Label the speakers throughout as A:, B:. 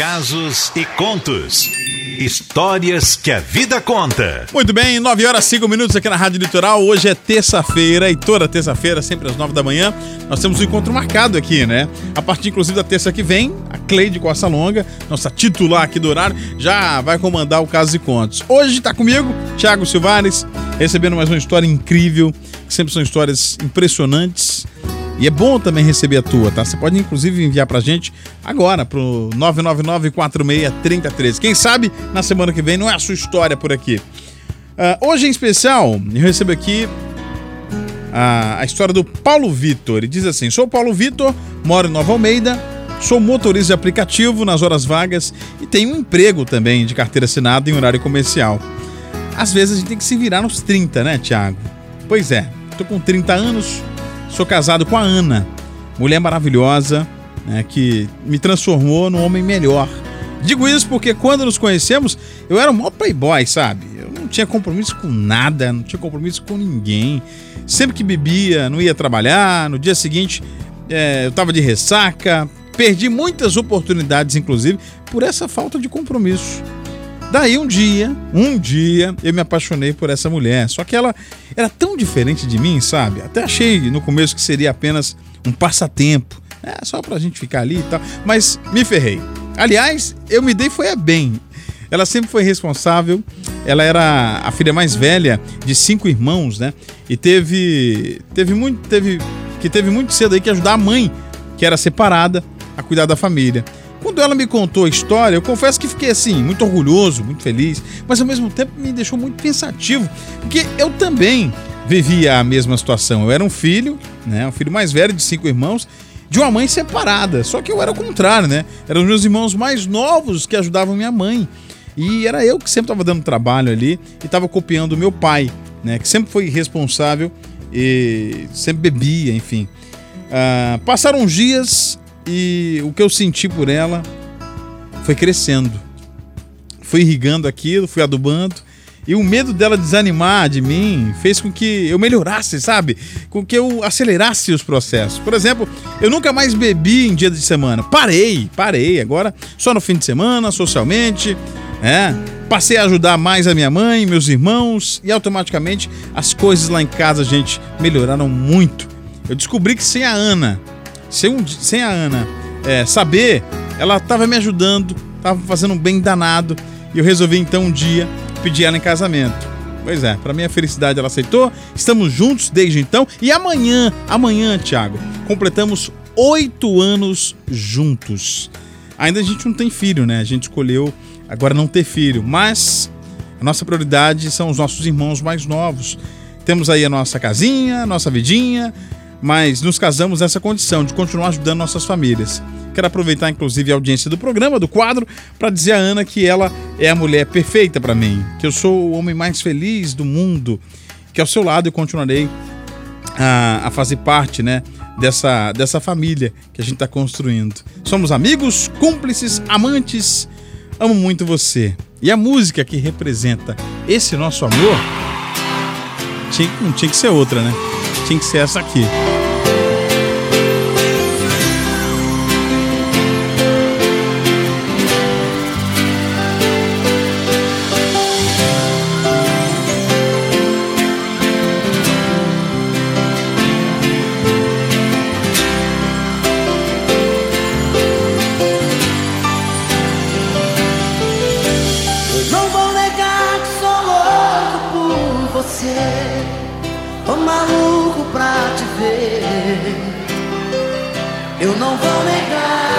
A: casos e contos. Histórias que a vida conta.
B: Muito bem, 9 horas 5 minutos aqui na Rádio Litoral. Hoje é terça-feira e toda terça-feira, sempre às 9 da manhã, nós temos um encontro marcado aqui, né? A partir inclusive da terça que vem, a Cleide Costa Longa, nossa titular aqui do horário, já vai comandar o Casos e Contos. Hoje está comigo, Thiago Silvares, recebendo mais uma história incrível, que sempre são histórias impressionantes e é bom também receber a tua, tá? Você pode inclusive enviar pra gente agora pro 999-463013. Quem sabe na semana que vem não é a sua história por aqui. Uh, hoje em especial, eu recebo aqui a, a história do Paulo Vitor. Ele diz assim: Sou Paulo Vitor, moro em Nova Almeida, sou motorista de aplicativo nas horas vagas e tenho um emprego também de carteira assinada em horário comercial. Às vezes a gente tem que se virar nos 30, né, Thiago? Pois é, tô com 30 anos, Sou casado com a Ana, mulher maravilhosa, né, que me transformou num homem melhor. Digo isso porque quando nos conhecemos, eu era um maior playboy, sabe? Eu não tinha compromisso com nada, não tinha compromisso com ninguém. Sempre que bebia, não ia trabalhar. No dia seguinte, é, eu tava de ressaca. Perdi muitas oportunidades, inclusive, por essa falta de compromisso. Daí um dia, um dia, eu me apaixonei por essa mulher. Só que ela era tão diferente de mim, sabe? Até achei no começo que seria apenas um passatempo. É, só pra gente ficar ali e tal. Mas me ferrei. Aliás, eu me dei foi a bem. Ela sempre foi responsável. Ela era a filha mais velha de cinco irmãos, né? E teve teve muito teve que teve muito cedo aí que ajudar a mãe, que era separada, a cuidar da família. Quando ela me contou a história, eu confesso que fiquei assim, muito orgulhoso, muito feliz, mas ao mesmo tempo me deixou muito pensativo, porque eu também vivia a mesma situação. Eu era um filho, né, um filho mais velho de cinco irmãos, de uma mãe separada. Só que eu era o contrário, né? Eram os meus irmãos mais novos que ajudavam minha mãe. E era eu que sempre estava dando trabalho ali e estava copiando meu pai, né? Que sempre foi responsável e sempre bebia, enfim. Uh, passaram uns dias e o que eu senti por ela foi crescendo. Fui irrigando aquilo, fui adubando. E o medo dela desanimar de mim fez com que eu melhorasse, sabe? Com que eu acelerasse os processos. Por exemplo, eu nunca mais bebi em dia de semana. Parei, parei. Agora só no fim de semana, socialmente, né? Passei a ajudar mais a minha mãe, meus irmãos e automaticamente as coisas lá em casa, gente, melhoraram muito. Eu descobri que sem a Ana, sem, sem a Ana é, saber, ela estava me ajudando, estava fazendo um bem danado. E eu resolvi então um dia pedir ela em casamento. Pois é, para minha felicidade ela aceitou. Estamos juntos desde então. E amanhã, amanhã, Thiago, completamos oito anos juntos. Ainda a gente não tem filho, né? A gente escolheu agora não ter filho, mas a nossa prioridade são os nossos irmãos mais novos. Temos aí a nossa casinha, a nossa vidinha, mas nos casamos nessa condição de continuar ajudando nossas famílias. Quero aproveitar, inclusive, a audiência do programa, do quadro, para dizer a Ana que ela é a mulher perfeita para mim, que eu sou o homem mais feliz do mundo, que ao seu lado eu continuarei a, a fazer parte, né? Dessa, dessa família que a gente está construindo. Somos amigos, cúmplices, amantes. Amo muito você. E a música que representa esse nosso amor tinha, não tinha que ser outra, né? Tinha que ser essa aqui.
C: Eu sou um ser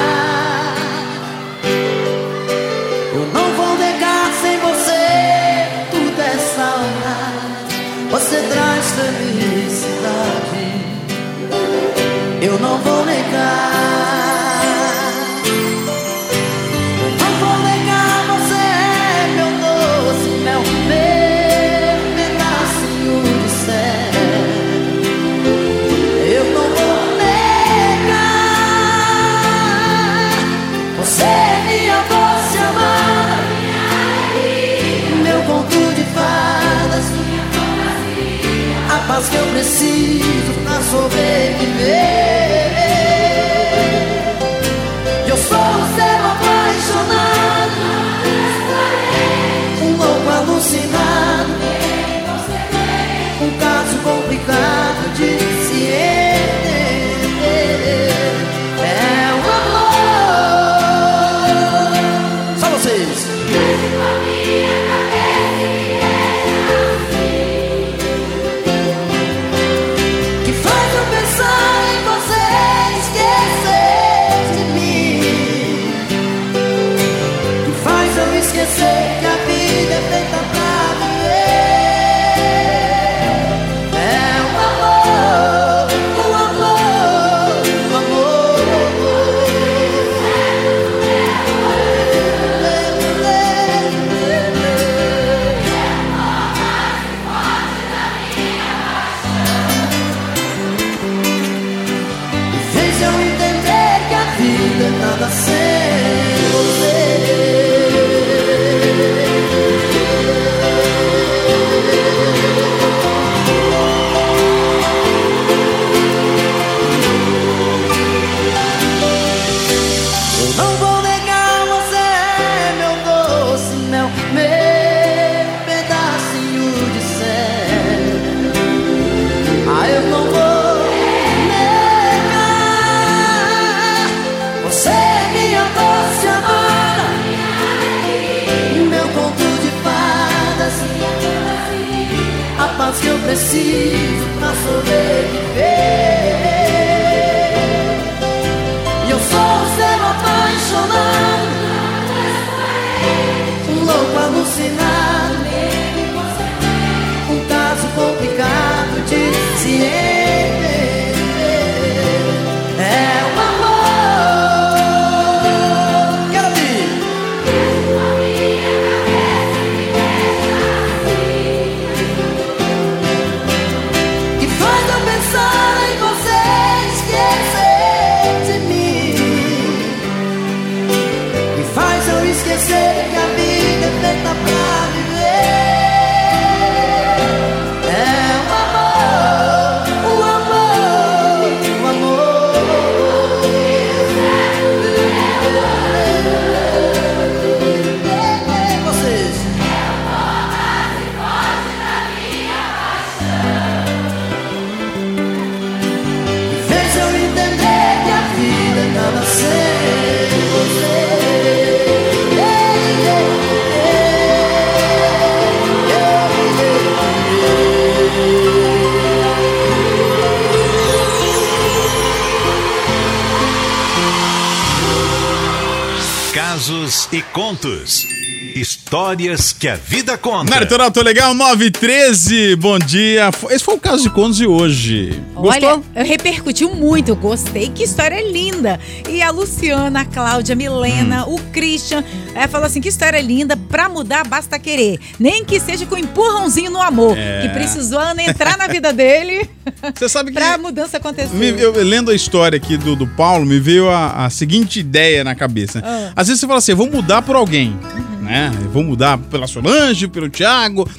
A: E contos. Histórias que a vida conta.
B: Na Litoral Tô Legal 913, bom dia. Esse foi o caso de contos de hoje. Gostou?
D: Olha, repercutiu muito, eu gostei. Que história linda. E a Luciana, a Cláudia, a Milena, hum. o Christian, é, falou assim, que história linda. Pra mudar, basta querer. Nem que seja com um empurrãozinho no amor. É. Que precisou Ana entrar na vida dele.
B: Você sabe que...
D: pra mudança acontecer.
B: Me, eu, lendo a história aqui do, do Paulo, me veio a, a seguinte ideia na cabeça. Ah. Às vezes você fala assim, eu vou mudar por alguém. Uhum né? Vou mudar pela Solange, pelo Thiago.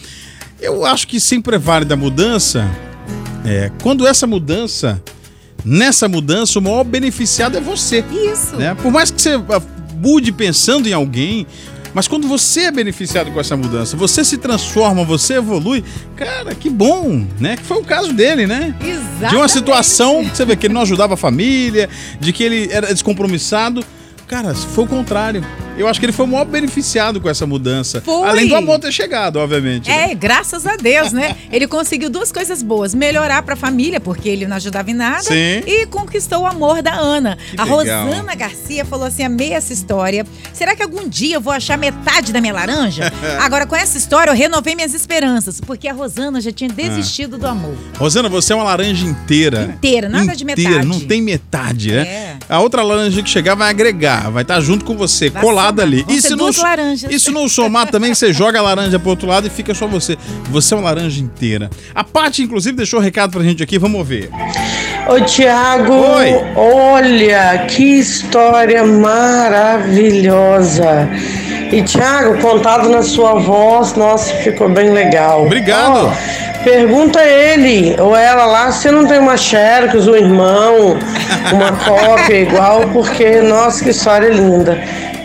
B: Eu acho que sempre é válida a mudança. É, quando essa mudança, nessa mudança, o maior beneficiado é você.
D: Isso.
B: Né? Por mais que você ah, mude pensando em alguém, mas quando você é beneficiado com essa mudança, você se transforma, você evolui, cara, que bom, né? Que foi o caso dele, né?
D: Exatamente.
B: De uma situação você vê que ele não ajudava a família, de que ele era descompromissado. Cara, foi o contrário. Eu acho que ele foi o maior beneficiado com essa mudança.
D: Foi.
B: Além do amor ter chegado, obviamente.
D: É, né? graças a Deus, né? ele conseguiu duas coisas boas: melhorar para a família, porque ele não ajudava em nada,
B: Sim.
D: e conquistou o amor da Ana. Que a legal. Rosana Garcia falou assim: amei essa história. Será que algum dia eu vou achar metade da minha laranja? Agora, com essa história, eu renovei minhas esperanças, porque a Rosana já tinha desistido ah. do amor.
B: Rosana, você é uma laranja inteira.
D: Inteira, nada inteira, de metade.
B: Não tem metade, né? É. A outra laranja que chegar vai agregar, vai estar junto com você, vai colada ali.
D: E se, não, laranjas.
B: e se não somar também, você joga a laranja pro outro lado e fica só você. Você é uma laranja inteira. A Paty, inclusive, deixou um recado pra gente aqui, vamos ver.
E: Ô, Tiago, olha que história maravilhosa. E, Tiago, contado na sua voz, nossa, ficou bem legal.
B: Obrigado. Oh,
E: Pergunta ele ou ela lá se não tem uma Xerox, um irmão, uma cópia igual, porque, nossa, que história linda.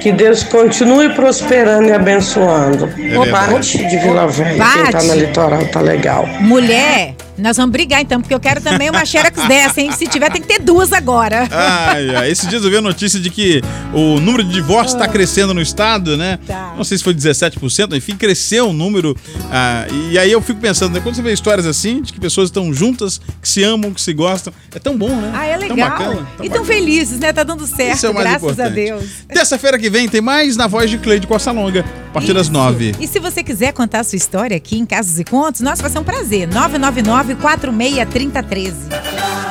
E: Que Deus continue prosperando e abençoando. É Bate de Vila Velha, quem tá na litoral tá legal.
D: Mulher, nós vamos brigar então, porque eu quero também uma Xerox dessa, hein? Se tiver, tem que ter duas agora.
B: Ai, ai. Esses dias eu vi a notícia de que o número de divórcios está ah. crescendo no estado, né? Tá. Não sei se foi 17%, enfim, cresceu o número. Ah, e aí eu fico pensando, né? Quando você vê histórias assim, de que pessoas estão juntas, que se amam, que se gostam, é tão bom, né?
D: Ah, é legal. Tão bacana, tão e tão felizes, né? Tá dando certo, é o mais graças importante. a Deus.
B: Terça-feira que vem tem mais na voz de Cleide Costa Longa, a partir Isso. das nove.
D: E se você quiser contar a sua história aqui em Casos e Contos, nossa, vai ser um prazer. 999 946 3013.